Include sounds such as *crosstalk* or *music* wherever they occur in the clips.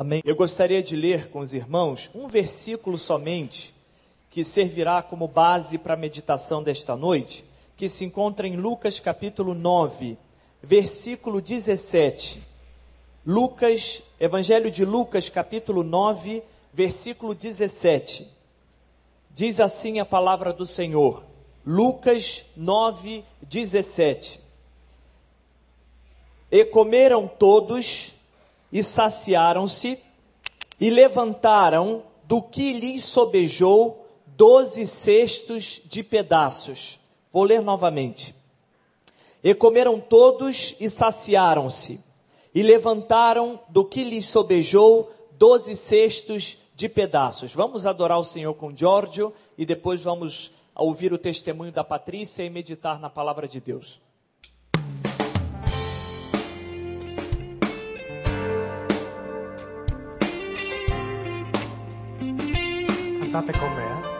Amém. Eu gostaria de ler com os irmãos um versículo somente que servirá como base para a meditação desta noite, que se encontra em Lucas capítulo 9, versículo 17. Lucas, Evangelho de Lucas capítulo 9, versículo 17. Diz assim a palavra do Senhor. Lucas 9, 17. E comeram todos e saciaram-se, e levantaram do que lhes sobejou doze cestos de pedaços. Vou ler novamente. E comeram todos e saciaram-se, e levantaram do que lhes sobejou doze cestos de pedaços. Vamos adorar o Senhor com Giorgio e depois vamos ouvir o testemunho da Patrícia e meditar na palavra de Deus. Cantate con me, eh?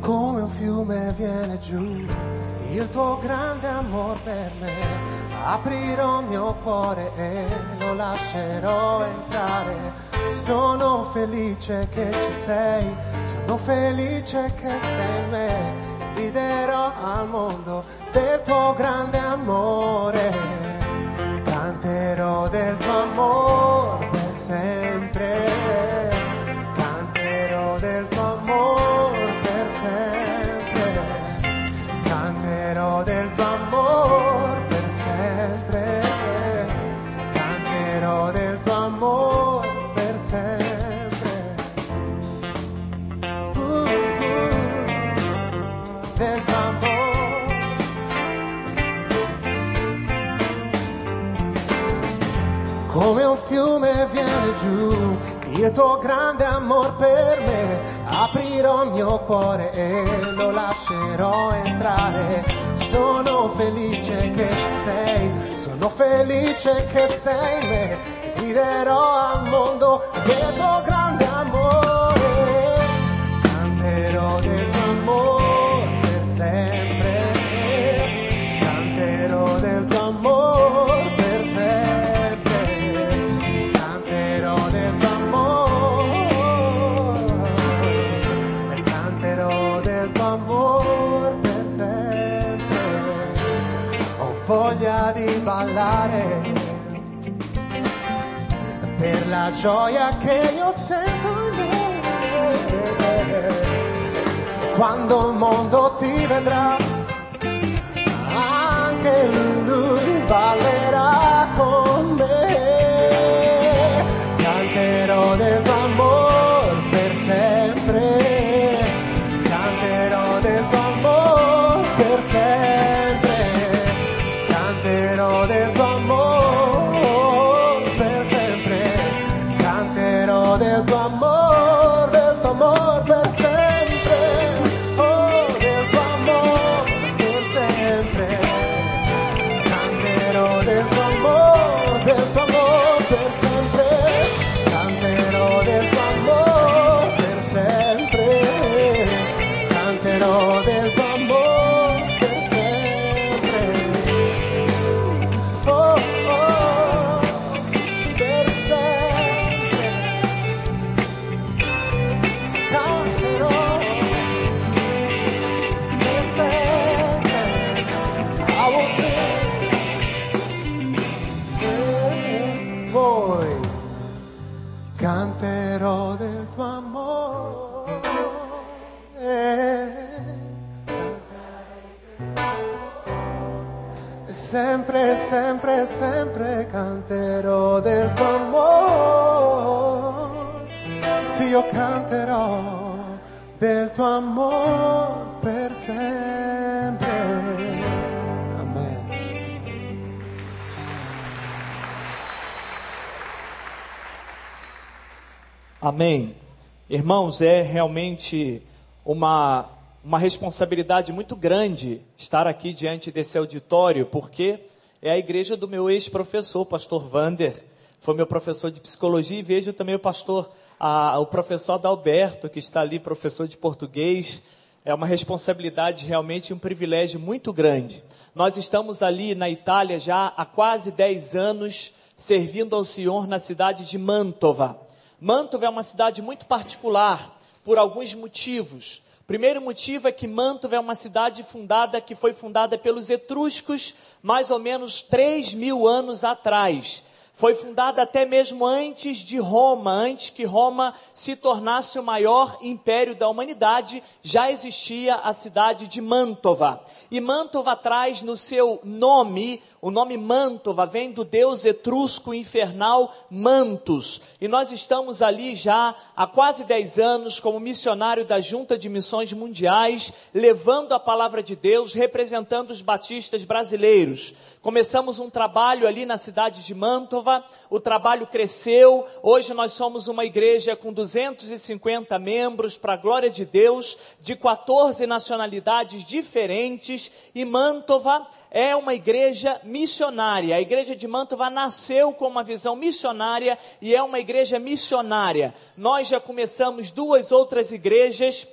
Come un fiume viene giù il tuo grande amor per me. Aprirò il mio cuore e lo lascerò entrare. Sono felice che ci sei, sono felice che sei me. Griderò al mondo del tuo grande amore. Canterò del tuo amore per sempre. Canterò del tuo amore per sempre. Tuo grande amor per me. Aprirò il mio cuore e lo lascerò entrare. Sono felice che sei, sono felice che sei me. Griderò al mondo del tuo grande amore. La gioia che io sento in me. Quando il mondo ti vedrà, anche lui ballerà Amém. Irmãos, é realmente uma, uma responsabilidade muito grande estar aqui diante desse auditório, porque é a igreja do meu ex-professor, pastor Vander. Foi meu professor de psicologia e vejo também o pastor a- o professor Adalberto, que está ali, professor de português. É uma responsabilidade realmente um privilégio muito grande. Nós estamos ali na Itália já há quase 10 anos, servindo ao Senhor na cidade de Mantova. Mantova é uma cidade muito particular, por alguns motivos. Primeiro motivo é que Mantova é uma cidade fundada, que foi fundada pelos etruscos mais ou menos 3 mil anos atrás. Foi fundada até mesmo antes de Roma, antes que Roma se tornasse o maior império da humanidade, já existia a cidade de Mantova. E Mantova traz no seu nome, o nome Mantova vem do deus etrusco infernal Mantus. E nós estamos ali já há quase 10 anos como missionário da Junta de Missões Mundiais, levando a palavra de Deus, representando os batistas brasileiros. Começamos um trabalho ali na cidade de Mantova, o trabalho cresceu, hoje nós somos uma igreja com 250 membros, para a glória de Deus, de 14 nacionalidades diferentes, e Mantova é uma igreja missionária. A igreja de Mantova nasceu com uma visão missionária e é uma igreja missionária. Nós já começamos duas outras igrejas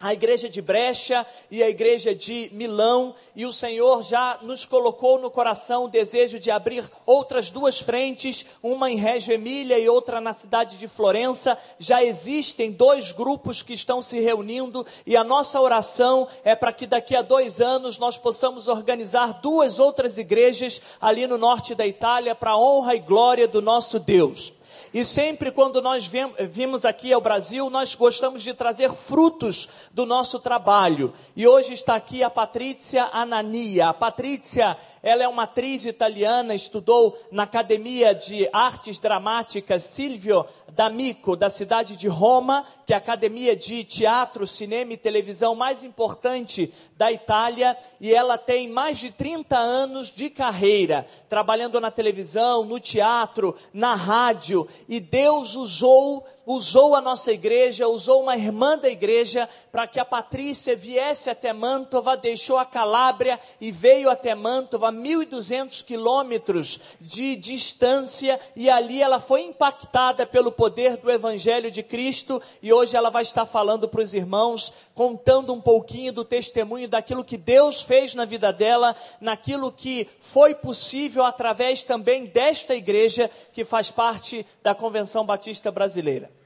a igreja de Brecha e a igreja de Milão, e o Senhor já nos colocou no coração o desejo de abrir outras duas frentes, uma em Reggio Emília e outra na cidade de Florença. Já existem dois grupos que estão se reunindo, e a nossa oração é para que daqui a dois anos nós possamos organizar duas outras igrejas ali no norte da Itália, para a honra e glória do nosso Deus. E sempre quando nós vim- vimos aqui ao Brasil, nós gostamos de trazer frutos do nosso trabalho. E hoje está aqui a Patrícia Anania. A Patrícia, ela é uma atriz italiana, estudou na Academia de Artes Dramáticas Silvio D'Amico, da cidade de Roma, que é a academia de teatro, cinema e televisão mais importante da Itália, e ela tem mais de 30 anos de carreira, trabalhando na televisão, no teatro, na rádio, e Deus usou usou a nossa igreja, usou uma irmã da igreja para que a Patrícia viesse até Mantova, deixou a Calábria e veio até Mantova, 1.200 quilômetros de distância, e ali ela foi impactada pelo poder do Evangelho de Cristo, e hoje ela vai estar falando para os irmãos, contando um pouquinho do testemunho daquilo que Deus fez na vida dela, naquilo que foi possível através também desta igreja que faz parte da Convenção Batista Brasileira.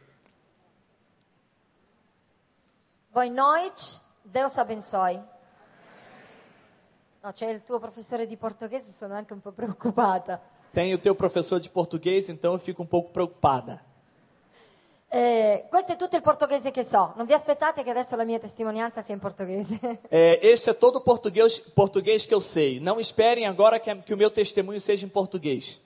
Voi noite, Deus abençoe. No, c'è il tuo professore di portoghese, sono anche un po' preoccupata. Tem o teu professor de português, então eu fico um pouco preocupada. Eh, questo è tutto il portoghese che so. Non vi aspettate che adesso la mia testimonianza sia in portoghese. É, *laughs* este é todo o português, português que eu sei. Não esperem agora que, a- que o meu testemunho seja em português.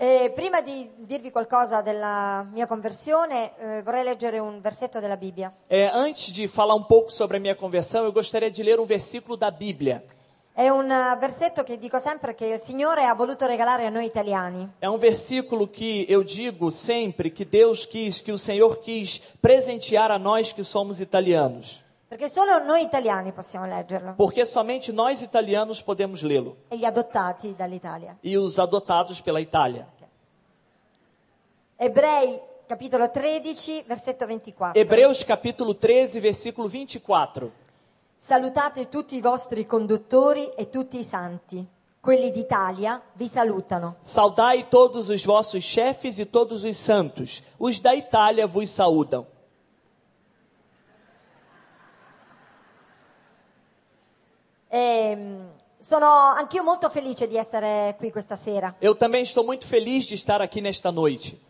Eh, prima di dirvi qualcosa della mia conversione, eh, vorrei leggere un versetto della Bibbia. É, antes de falar um pouco sobre a minha conversão, eu gostaria de ler um versículo da Bíblia. È un eh, versetto che dico sempre che il Signore ha voluto regalare a noi italiani. É um versículo que eu digo sempre que Deus quis, que o Senhor quis presentear a nós que somos italianos. Perché solo noi italiani possiamo leggerlo. Porque somente nós italianos podemos lê-lo. E gli adottati dall'Italia. E os adotados pela Itália. Ebrei capitolo 13, versetto 24. Hebreus capítulo 13, versículo 24. Salutate tutti i vostri conduttori e tutti i santi. Quelli d'Italia vi salutano. Saudai todos os vossos chefes e todos os santos. Os da Itália vos saúdam. Ehm, sono anch'io molto felice di essere qui questa sera. Eu também estou muito feliz de estar aqui nesta noite.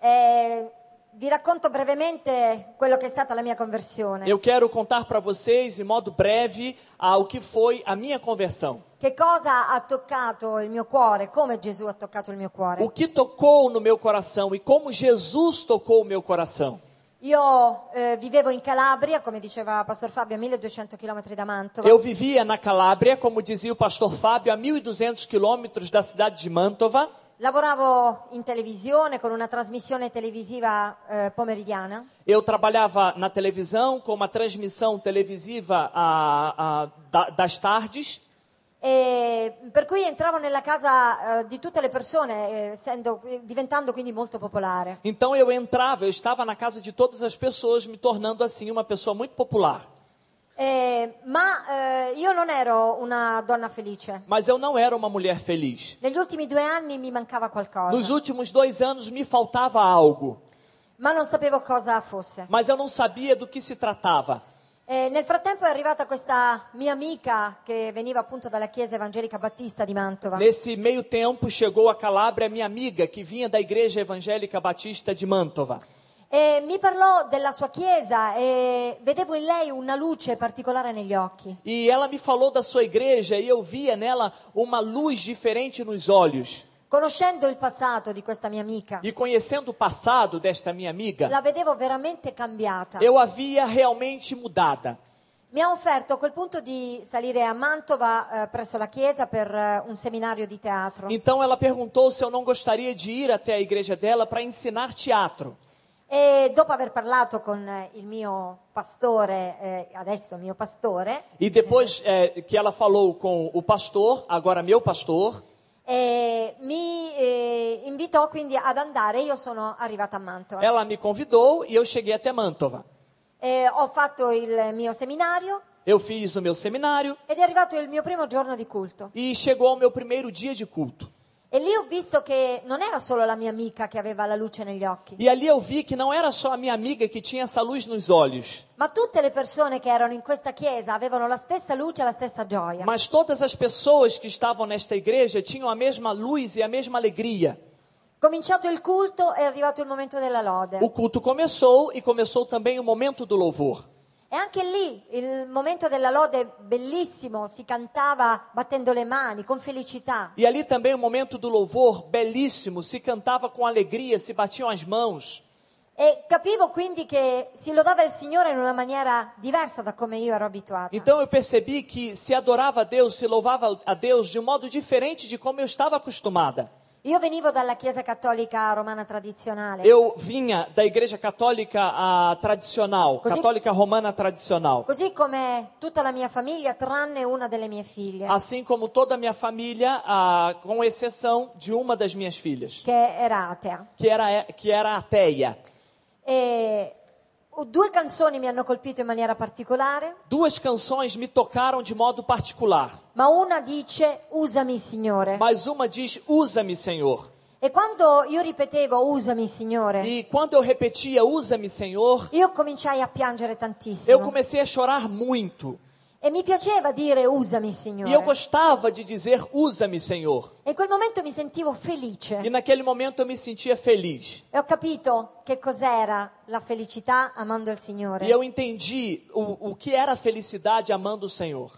Eh, vi racconto brevemente quello che è stata la mia conversione. Eu quero contar para vocês, em modo breve, ao que foi a minha conversão. Che cosa ha toccato il mio cuore, come Gesù ha toccato il mio cuore. O que tocou no meu coração e como Jesus tocou o meu coração. Io eh, vivevo in Calabria, come diceva Pastor Fabio, a 1200 km da Mantova. Eu vivia na Calábria, como dizia o pastor Fábio, a 1.200 quilômetros da cidade de Mantova. Lavoravo in televisione con una trasmissione televisiva eh, pomeridiana Eu trabalhava na televisão com uma transmissão televisiva a- a- da- das tardes. E per cui entravo nella casa eh, di tutte le persone, eh, diventando quindi molto popolare. Então eu entrava, eu estava na casa de todas as pessoas, me tornando assim uma pessoa muito popular. Eh, ma eh, io non ero una donna felice. Mas eu não era uma mulher feliz. Negli ultimi due anni mi mancava qualcosa, Nos últimos dois anos me faltava algo, ma non sapevo cosa fosse. mas eu não sabia do que se tratava. Eh, nel frattempo è arrivata questa mia amica che veniva appunto dalla chiesa evangelica battista di Mantova. Nesse meio tempo chegou a Calabria minha amiga que vinha da Igreja Evangélica Batista de Mantova. E mi parlò della sua chiesa e vedevo in lei una luce particolare negli occhi. E ela me falou da sua igreja e eu via nela uma luz diferente nos olhos. Conoscendo il passato di questa mia amica, E conhecendo o passado desta minha amiga, la vedevo veramente cambiata. eu a via realmente mudada. Mi ha offerto a quel punto di salire a Mantova eh, presso la chiesa per eh, un seminario di teatro. Então ela perguntou se eu não gostaria de ir até a igreja dela para ensinar teatro. E dopo aver parlato con eh, il mio pastore, eh, adesso mio pastore, E depois é, que ela falou com o pastor, agora meu pastor, eh, mi eh, invitò quindi ad andare. Io sono arrivata a Mantova. ela me convidou e eu cheguei até Mantova. Eh, ho fatto il mio seminario Eu fiz o meu seminário ed è arrivato il mio primo giorno di culto. e chegou o meu primeiro dia de culto. E lì ho visto che non era solo la mia amica che aveva la luce negli occhi, E ali eu vi que não era só a minha amiga que tinha essa luz nos olhos, ma tutte le persone che erano in questa chiesa avevano la stessa luce e la stessa gioia. mas todas as pessoas que estavam nesta igreja tinham a mesma luz e a mesma alegria. Cominciato il culto è arrivato il momento della lode. O culto começou e começou também o momento do louvor. E anche lì il momento della lode bellissimo, si cantava battendo le mani, con felicità. E ali também o momento do louvor, belíssimo, se cantava com alegria, se batiam as mãos. E capivo quindi che si lodava il Signore in una maniera diversa da come io ero abituata. Então eu percebi que se adorava a Deus, se louvava a Deus de um modo diferente de como eu estava acostumada. Io venivo dalla Chiesa Cattolica Romana tradizionale. Eu vinha da igreja católica ah, tradicional, Così- católica romana tradicional. Così come tutta la mia famiglia, tranne una delle mie figlie, Assim como toda a minha família, ah, com exceção de uma das minhas filhas, che era atea. que era, que era ateia. E due canzoni mi hanno colpito in maniera particolare, Duas canções me tocaram de modo particular, ma una dice Usami Signore. mas uma diz: Usa-me, Senhor. E quando io ripetevo Usami Signore, E quando eu repetia: Usa-me, Senhor, io cominciai a piangere eu tantissimo. comecei a chorar muito. E mi piaceva dire Usami E eu Signore. gostava de dizer: Usa-me, Senhor. E in quel momento mi sentivo felice. E naquele momento eu me sentia feliz. E ho capito che cos'era la felicità amando il Signore. E eu entendi o, o que era a felicidade amando o Senhor.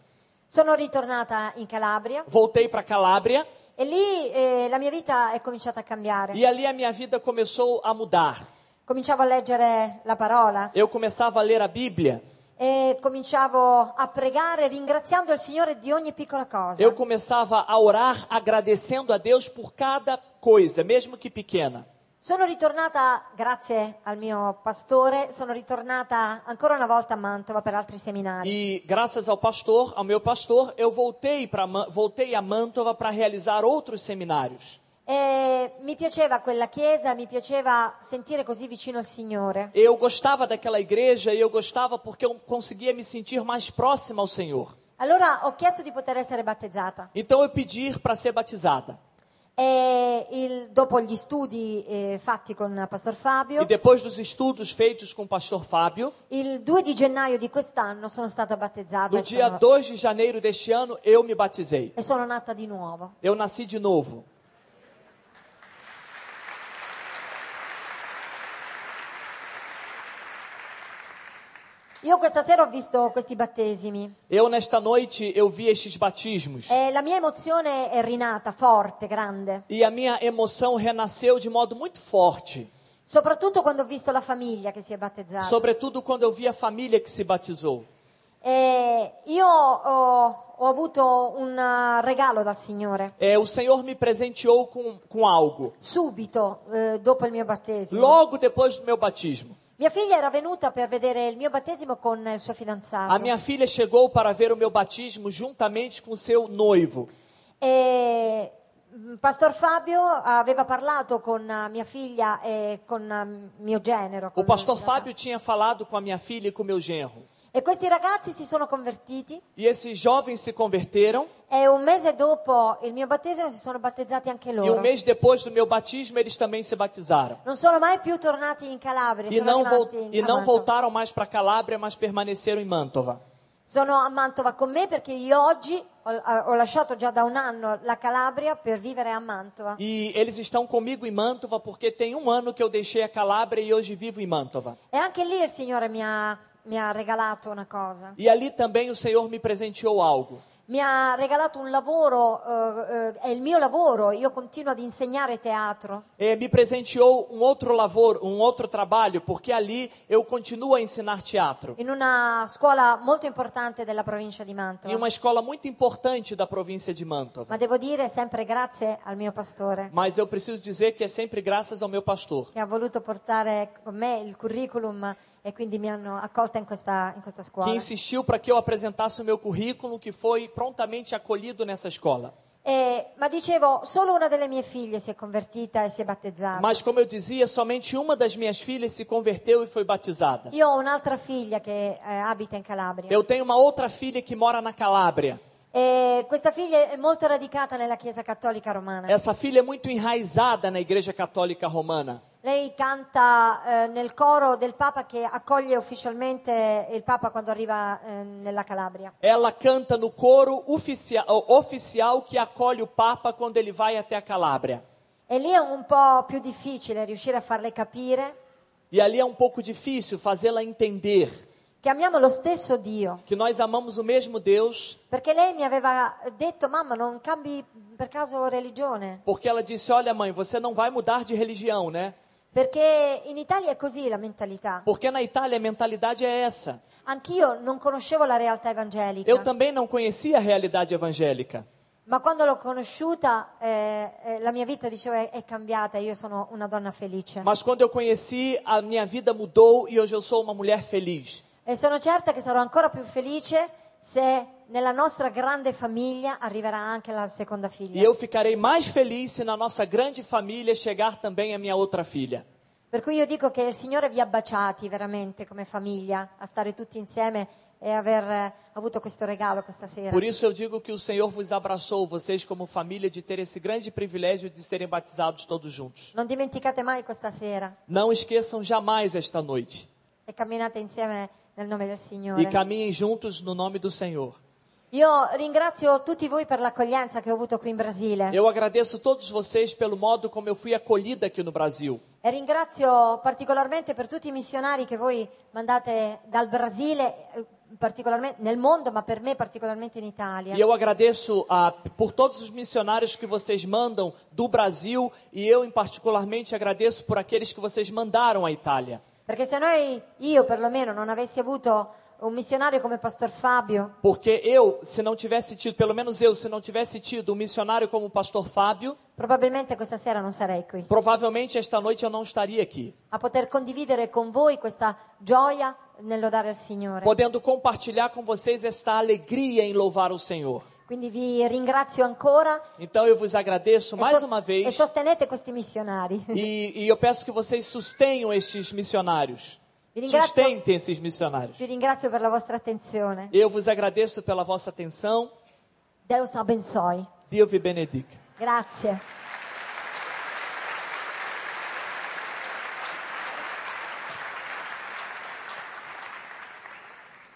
Sono ritornata in Calabria Voltei para Calábria e lì eh, la mia vita è cominciata a cambiare. e ali a minha vida começou a mudar. Cominciavo a leggere la parola Eu começava a ler a Bíblia. E cominciavo a pregare ringraziando il Signore di ogni piccola cosa. Eu começava a orar agradecendo a Deus por cada coisa, mesmo que pequena. Sono ritornata, grazie al mio pastore, sono ritornata ancora una volta a Mantova per altri seminari. E graças ao pastor, ao meu pastor, eu voltei para voltei a Mantova para realizar outros seminários. E mi piaceva quella chiesa, mi piaceva sentire così vicino al Signore. Eu gostava daquela igreja e eu gostava porque eu conseguia me sentir mais próxima ao Senhor. Allora ho chiesto di poter essere battezzata. Então eu pedi para ser batizada. E il- dopo gli studi eh, fatti con Pastor Fabio, E depois dos estudos feitos com o pastor Fábio, il 2 di gennaio di quest'anno sono stata battezzata no e dia sono, 2 de janeiro deste ano, eu me batizei. e sono nata di nuovo. Eu nasci de novo. Io questa sera ho visto questi battesimi Eu, nesta noite, eu vi estes batismos. e la mia emozione è rinata, forte, grande, E a minha emoção renasceu de modo muito forte. soprattutto quando ho visto la famiglia che si è battezzata. Sobretudo quando eu vi a família que se batizou. E io ho, ho avuto un eh, regalo dal Signore É, o Senhor me presenteou com, com algo. subito eh, dopo il mio battesimo. Logo depois do meu batismo. Mia figlia era venuta per vedere il mio battesimo con il suo fidanzato. A minha filha chegou para ver o meu batismo juntamente com seu noivo. E mm, Pastor Fabio aveva parlato con eh, mia figlia e con eh, mio genero. O pastor Fábio tinha falado com a minha filha e com o meu genro. E questi ragazzi si sono convertiti E esses jovens se converteram. e un mese dopo il mio battesimo si sono battezzati anche E loro. um mês depois do meu batismo, eles também se batizaram. Non sono mai più tornati in Calabria, E sono não, rimasti e a não voltaram mais para Calábria, mas permaneceram em Mantova. Sono a Mantova con me perché io oggi ho, ho lasciato già da un anno la Calabria per vivere a Mantova. E eles estão comigo em Mantova porque tem um ano que eu deixei a Calábria e hoje vivo em Mantova. E anche lì il Signore mi ha, ha. E ali também o Senhor me presenteou algo. Mi ha regalato un lavoro, eh, eh, è il mio lavoro, io continuo ad insegnare teatro. É, me presenteou um outro lavoro, um outro trabalho, porque ali eu continuo a ensinar teatro. in una scuola molto importante della provincia di Mantova. uma escola muito importante da província de Mantova. Ma devo dire sempre grazie al mio pastore Mas eu preciso dizer que é sempre graças ao meu pastor, che ha voluto portare con me il curriculum e quindi mi hanno accolta in questa, in questa scuola. que insistiu para que eu apresentasse o meu currículo, que foi prontamente acolhido nessa escola. E- ma dicevo, solo una delle mie figlie si è convertita e si è battezzata. Mas, como eu dizia, somente uma das minhas filhas se converteu e foi batizada. Io ho un'altra figlia che eh, abita in Calabria. Eu tenho uma outra filha que mora na Calábria. E questa figlia è molto radicata nella Chiesa Cattolica Romana. Essa filha é muito enraizada na Igreja Católica Romana. Lei canta eh, nel coro del Papa che accoglie ufficialmente il Papa quando arriva eh, nella Calabria. Ela canta no coro oficia- oficial que acolhe o Papa quando ele vai até a Calábria. E lì è un po' più difficile riuscire a farle capire E ali é um pouco difícil fazê-la entender che amiamo lo stesso Dio. que nós amamos o mesmo Deus, Perché lei mi aveva detto, mamma, non cambi per caso religione? porque ela disse: Olha, mãe, você não vai mudar de religião, né? Perché in Italia è così la mentalità. Porque na Itália a mentalidade é essa. Anch'io non conoscevo la realtà evangelica. Eu também não conhecia a realidade evangélica. Ma quando l'ho conosciuta, eh, eh, la mia vita, dicevo, è, è cambiata. Io sono una donna felice. Mas quando eu conheci, a minha vida mudou e hoje eu sou uma mulher feliz. E sono certa che sarò ancora più felice se nella nostra grande famiglia arriverà anche la seconda E figlia. eu ficarei mais feliz se na nossa grande família chegar também a minha outra filha. Per cui io dico che il Signore vi ha baciati veramente come famiglia, a stare tutti insieme e aver eh, avuto questo regalo questa sera. Por isso eu digo que o Senhor vos abraçou, vocês como família, de ter esse grande privilégio de serem batizados todos juntos. Non dimenticate mai questa sera Não esqueçam jamais esta noite. e camminate insieme nel nome del E Signore. caminhem juntos no nome do Senhor. Io ringrazio tutti voi per l'accoglienza che ho avuto qui in Brasile Eu agradeço todos vocês pelo modo como eu fui acolhida aqui no Brasil. e ringrazio particolarmente per tutti i missionari che voi mandate dal Brasile, eh, particolarmente nel mondo, ma per me particolarmente in Italia. E eu agradeço a, por todos os missionários que vocês mandam do Brasil e eu, em particularmente, agradeço por aqueles que vocês mandaram à Itália. Perché se noi, io perlomeno, non avessi avuto un missionario come Pastor Fabio, Porque eu, se não tivesse tido, pelo menos eu, se não tivesse tido um missionário como o pastor Fábio, probabilmente questa sera non sarei qui. provavelmente esta noite eu não estaria aqui, A poter condividere con voi questa gioia nel lodare il Signore. podendo compartilhar com vocês esta alegria em louvar o Senhor. Quindi vi ringrazio ancora Então eu vos agradeço e, mais uma e vez sostenete questi missionari. e, e eu peço que vocês sustenham estes missionários. Sustentem esses missionários. Vi ringrazio per la vostra attenzione. Eu vos agradeço pela vossa atenção. Deus abençoe. Deus vi benedica. Grazie.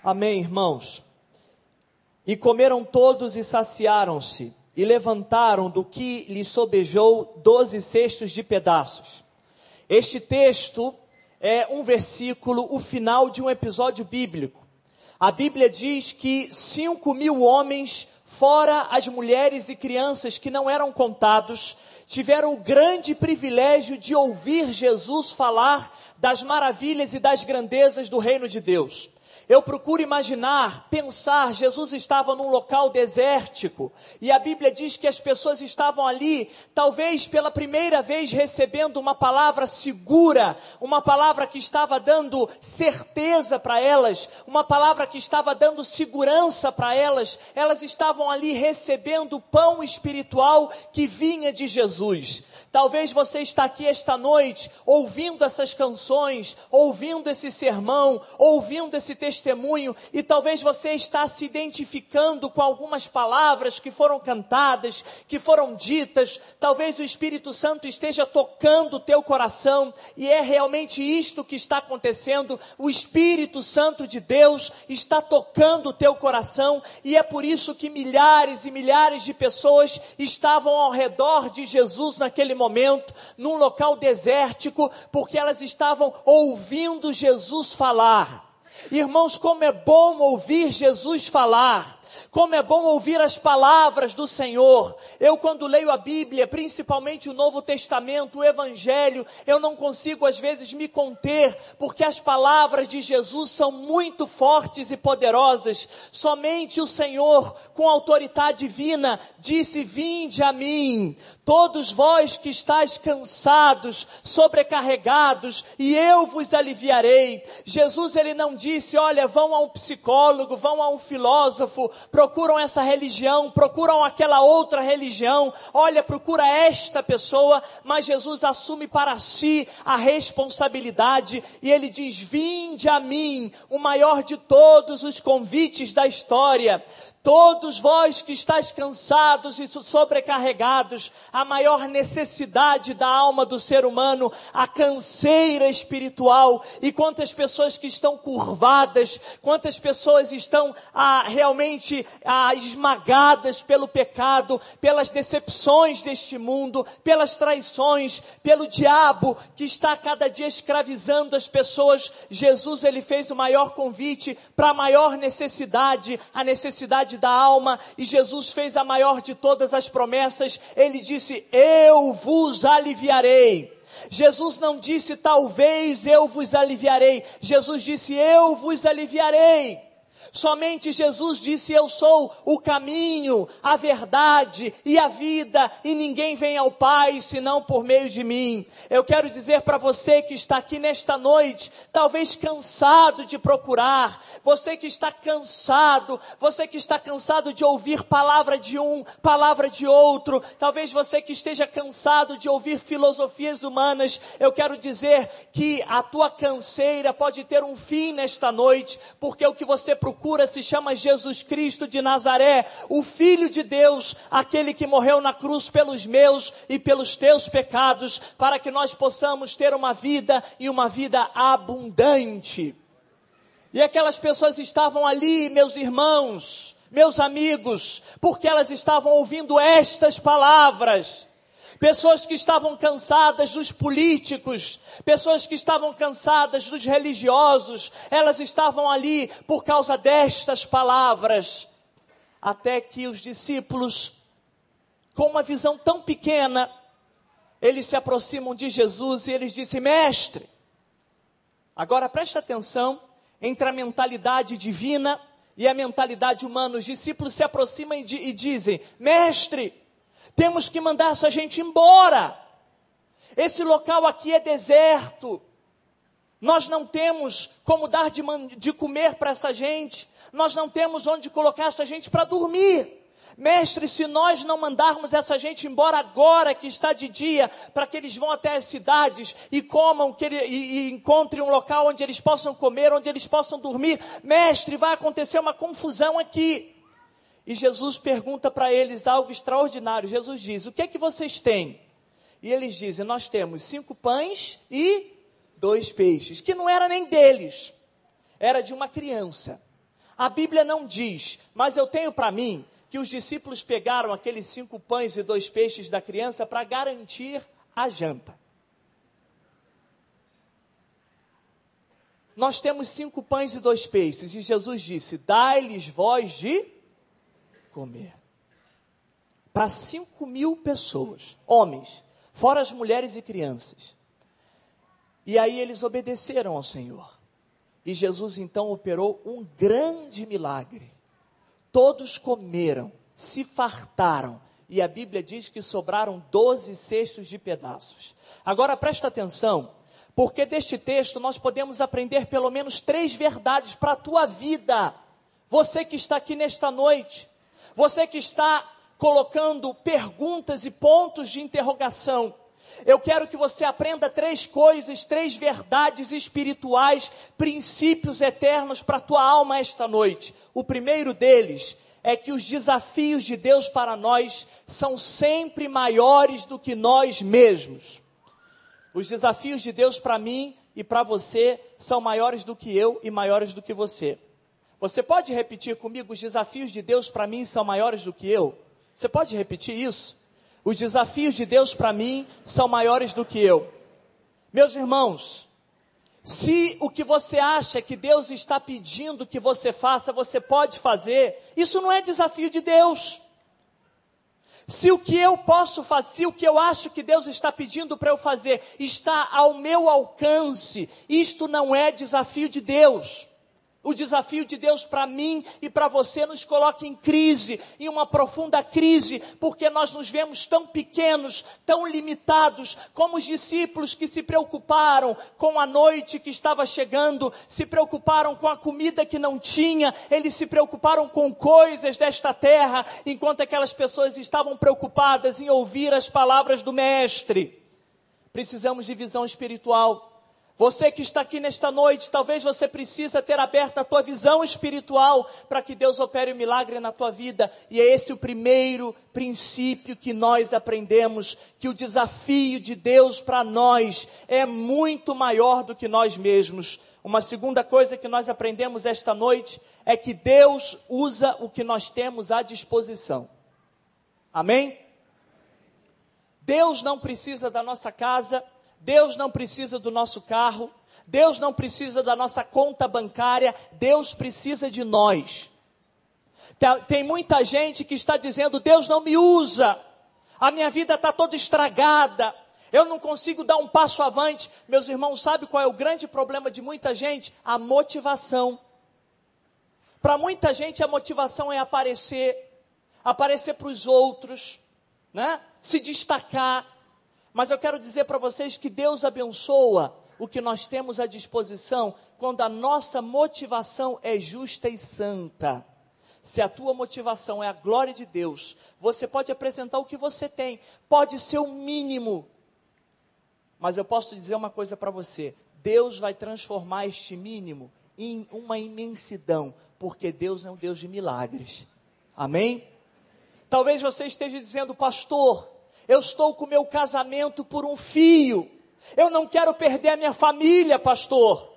Amém, irmãos. E comeram todos e saciaram-se, e levantaram do que lhes sobejou doze cestos de pedaços. Este texto é um versículo, o final de um episódio bíblico. A Bíblia diz que cinco mil homens, fora as mulheres e crianças que não eram contados, tiveram o grande privilégio de ouvir Jesus falar das maravilhas e das grandezas do reino de Deus. Eu procuro imaginar, pensar, Jesus estava num local desértico e a Bíblia diz que as pessoas estavam ali, talvez pela primeira vez recebendo uma palavra segura, uma palavra que estava dando certeza para elas, uma palavra que estava dando segurança para elas. Elas estavam ali recebendo o pão espiritual que vinha de Jesus. Talvez você está aqui esta noite ouvindo essas canções, ouvindo esse sermão, ouvindo esse testemunho e talvez você está se identificando com algumas palavras que foram cantadas, que foram ditas. Talvez o Espírito Santo esteja tocando o teu coração e é realmente isto que está acontecendo. O Espírito Santo de Deus está tocando o teu coração e é por isso que milhares e milhares de pessoas estavam ao redor de Jesus naquele momento, num local desértico, porque elas estavam ouvindo Jesus falar. Irmãos, como é bom ouvir Jesus falar. Como é bom ouvir as palavras do Senhor. Eu, quando leio a Bíblia, principalmente o Novo Testamento, o Evangelho, eu não consigo às vezes me conter, porque as palavras de Jesus são muito fortes e poderosas. Somente o Senhor, com autoridade divina, disse: Vinde a mim, todos vós que estáis cansados, sobrecarregados, e eu vos aliviarei. Jesus, ele não disse: Olha, vão a um psicólogo, vão a um filósofo, procuram essa religião, procuram aquela outra religião, olha, procura esta pessoa, mas Jesus assume para si a responsabilidade e ele diz: Vinde a mim, o maior de todos os convites da história. Todos vós que estáis cansados e sobrecarregados, a maior necessidade da alma do ser humano, a canseira espiritual, e quantas pessoas que estão curvadas, quantas pessoas estão ah, realmente ah, esmagadas pelo pecado, pelas decepções deste mundo, pelas traições, pelo diabo que está cada dia escravizando as pessoas. Jesus, ele fez o maior convite para a maior necessidade, a necessidade da alma, e Jesus fez a maior de todas as promessas. Ele disse: Eu vos aliviarei. Jesus não disse talvez eu vos aliviarei. Jesus disse: Eu vos aliviarei. Somente Jesus disse: Eu sou o caminho, a verdade e a vida, e ninguém vem ao Pai senão por meio de mim. Eu quero dizer para você que está aqui nesta noite, talvez cansado de procurar, você que está cansado, você que está cansado de ouvir palavra de um, palavra de outro, talvez você que esteja cansado de ouvir filosofias humanas, eu quero dizer que a tua canseira pode ter um fim nesta noite, porque o que você procura procura se chama Jesus Cristo de Nazaré, o Filho de Deus, aquele que morreu na cruz pelos meus e pelos teus pecados, para que nós possamos ter uma vida e uma vida abundante. E aquelas pessoas estavam ali, meus irmãos, meus amigos, porque elas estavam ouvindo estas palavras pessoas que estavam cansadas dos políticos, pessoas que estavam cansadas dos religiosos, elas estavam ali por causa destas palavras, até que os discípulos, com uma visão tão pequena, eles se aproximam de Jesus e eles dizem: Mestre, agora preste atenção entre a mentalidade divina e a mentalidade humana. Os discípulos se aproximam e dizem: Mestre, temos que mandar essa gente embora. Esse local aqui é deserto. Nós não temos como dar de, de comer para essa gente. Nós não temos onde colocar essa gente para dormir. Mestre, se nós não mandarmos essa gente embora agora que está de dia, para que eles vão até as cidades e comam que ele, e, e encontrem um local onde eles possam comer, onde eles possam dormir, mestre, vai acontecer uma confusão aqui. E Jesus pergunta para eles algo extraordinário. Jesus diz: O que é que vocês têm? E eles dizem: Nós temos cinco pães e dois peixes, que não era nem deles, era de uma criança. A Bíblia não diz, mas eu tenho para mim que os discípulos pegaram aqueles cinco pães e dois peixes da criança para garantir a janta. Nós temos cinco pães e dois peixes, e Jesus disse: Dai-lhes voz de comer. Para 5 mil pessoas, homens, fora as mulheres e crianças. E aí eles obedeceram ao Senhor. E Jesus então operou um grande milagre. Todos comeram, se fartaram, e a Bíblia diz que sobraram doze cestos de pedaços. Agora presta atenção, porque deste texto nós podemos aprender pelo menos três verdades para a tua vida. Você que está aqui nesta noite, você que está colocando perguntas e pontos de interrogação. Eu quero que você aprenda três coisas, três verdades espirituais, princípios eternos para a tua alma esta noite. O primeiro deles é que os desafios de Deus para nós são sempre maiores do que nós mesmos. Os desafios de Deus para mim e para você são maiores do que eu e maiores do que você. Você pode repetir comigo: os desafios de Deus para mim são maiores do que eu? Você pode repetir isso? Os desafios de Deus para mim são maiores do que eu. Meus irmãos, se o que você acha que Deus está pedindo que você faça, você pode fazer, isso não é desafio de Deus. Se o que eu posso fazer, se o que eu acho que Deus está pedindo para eu fazer está ao meu alcance, isto não é desafio de Deus. O desafio de Deus para mim e para você nos coloca em crise, em uma profunda crise, porque nós nos vemos tão pequenos, tão limitados, como os discípulos que se preocuparam com a noite que estava chegando, se preocuparam com a comida que não tinha, eles se preocuparam com coisas desta terra, enquanto aquelas pessoas estavam preocupadas em ouvir as palavras do Mestre. Precisamos de visão espiritual. Você que está aqui nesta noite, talvez você precisa ter aberta a tua visão espiritual para que Deus opere um milagre na tua vida. E é esse o primeiro princípio que nós aprendemos, que o desafio de Deus para nós é muito maior do que nós mesmos. Uma segunda coisa que nós aprendemos esta noite é que Deus usa o que nós temos à disposição. Amém? Deus não precisa da nossa casa, Deus não precisa do nosso carro, Deus não precisa da nossa conta bancária, Deus precisa de nós. Tem muita gente que está dizendo: Deus não me usa, a minha vida está toda estragada, eu não consigo dar um passo avante. Meus irmãos, sabe qual é o grande problema de muita gente? A motivação. Para muita gente, a motivação é aparecer, aparecer para os outros, né? se destacar. Mas eu quero dizer para vocês que Deus abençoa o que nós temos à disposição quando a nossa motivação é justa e santa. Se a tua motivação é a glória de Deus, você pode apresentar o que você tem, pode ser o mínimo. Mas eu posso dizer uma coisa para você: Deus vai transformar este mínimo em uma imensidão, porque Deus é um Deus de milagres. Amém? Talvez você esteja dizendo, pastor, eu estou com meu casamento por um fio. Eu não quero perder a minha família, pastor.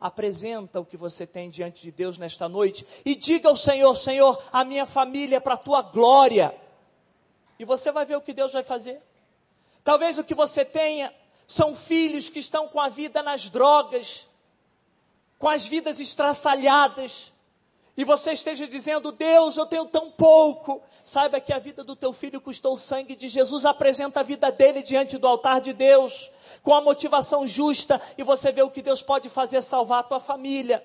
Apresenta o que você tem diante de Deus nesta noite e diga ao Senhor: Senhor, a minha família é para a tua glória. E você vai ver o que Deus vai fazer. Talvez o que você tenha são filhos que estão com a vida nas drogas, com as vidas estraçalhadas, e você esteja dizendo, Deus, eu tenho tão pouco, saiba que a vida do teu filho custou o sangue de Jesus, apresenta a vida dele diante do altar de Deus, com a motivação justa, e você vê o que Deus pode fazer salvar a tua família.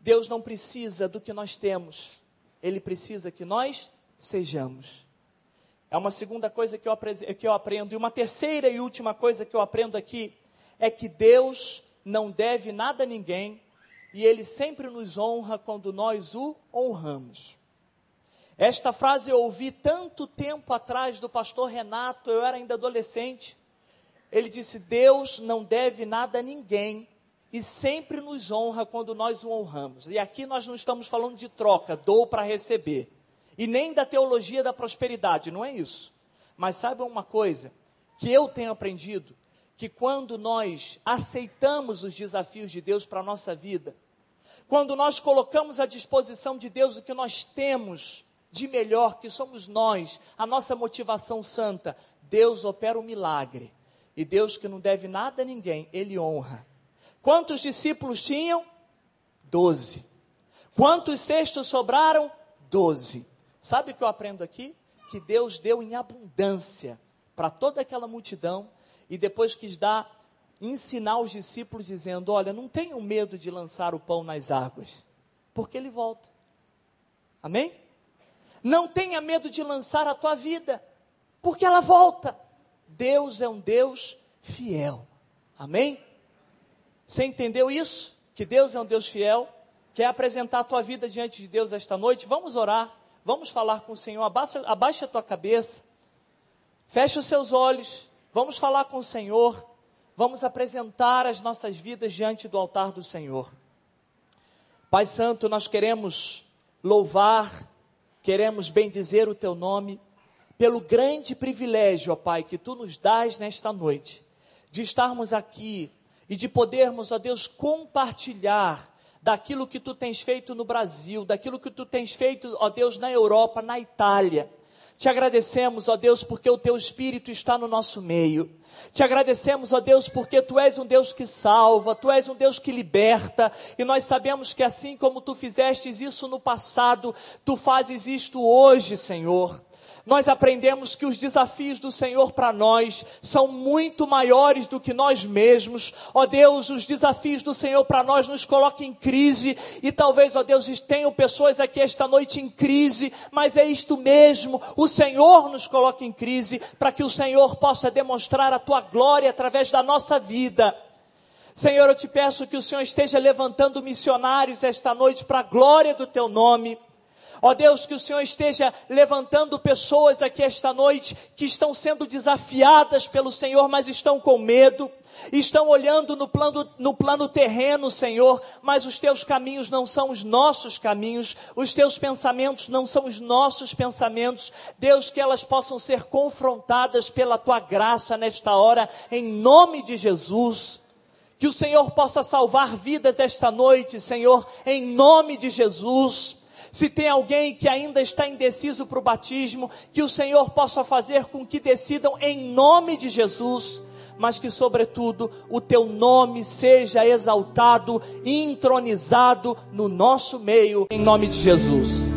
Deus não precisa do que nós temos, Ele precisa que nós sejamos. É uma segunda coisa que eu, que eu aprendo, e uma terceira e última coisa que eu aprendo aqui, é que Deus não deve nada a ninguém, e ele sempre nos honra quando nós o honramos. Esta frase eu ouvi tanto tempo atrás do pastor Renato, eu era ainda adolescente. Ele disse: Deus não deve nada a ninguém e sempre nos honra quando nós o honramos. E aqui nós não estamos falando de troca, dou para receber. E nem da teologia da prosperidade, não é isso. Mas saibam uma coisa que eu tenho aprendido: que quando nós aceitamos os desafios de Deus para a nossa vida, quando nós colocamos à disposição de Deus o que nós temos de melhor, que somos nós, a nossa motivação santa, Deus opera o um milagre. E Deus que não deve nada a ninguém, Ele honra. Quantos discípulos tinham? Doze. Quantos cestos sobraram? Doze. Sabe o que eu aprendo aqui? Que Deus deu em abundância para toda aquela multidão e depois quis dar ensinar os discípulos dizendo: Olha, não tenham medo de lançar o pão nas águas, porque ele volta. Amém? Não tenha medo de lançar a tua vida, porque ela volta. Deus é um Deus fiel. Amém? Você entendeu isso? Que Deus é um Deus fiel? Quer apresentar a tua vida diante de Deus esta noite? Vamos orar, vamos falar com o Senhor. Abaixa, abaixa a tua cabeça, fecha os seus olhos, vamos falar com o Senhor, vamos apresentar as nossas vidas diante do altar do Senhor. Pai Santo, nós queremos louvar, queremos bendizer o teu nome, pelo grande privilégio, ó Pai, que tu nos dás nesta noite, de estarmos aqui e de podermos, ó Deus, compartilhar daquilo que tu tens feito no Brasil, daquilo que tu tens feito, ó Deus, na Europa, na Itália. Te agradecemos, ó Deus, porque o teu Espírito está no nosso meio. Te agradecemos, ó Deus, porque tu és um Deus que salva, tu és um Deus que liberta, e nós sabemos que assim como tu fizestes isso no passado, tu fazes isto hoje, Senhor nós aprendemos que os desafios do Senhor para nós são muito maiores do que nós mesmos. Ó Deus, os desafios do Senhor para nós nos colocam em crise e talvez, ó Deus, tenham pessoas aqui esta noite em crise, mas é isto mesmo. O Senhor nos coloca em crise para que o Senhor possa demonstrar a tua glória através da nossa vida. Senhor, eu te peço que o Senhor esteja levantando missionários esta noite para a glória do teu nome. Ó Deus, que o Senhor esteja levantando pessoas aqui esta noite que estão sendo desafiadas pelo Senhor, mas estão com medo. Estão olhando no plano, no plano terreno, Senhor, mas os teus caminhos não são os nossos caminhos, os teus pensamentos não são os nossos pensamentos. Deus, que elas possam ser confrontadas pela tua graça nesta hora, em nome de Jesus. Que o Senhor possa salvar vidas esta noite, Senhor, em nome de Jesus. Se tem alguém que ainda está indeciso para o batismo, que o Senhor possa fazer com que decidam em nome de Jesus, mas que, sobretudo, o teu nome seja exaltado, entronizado no nosso meio, em nome de Jesus.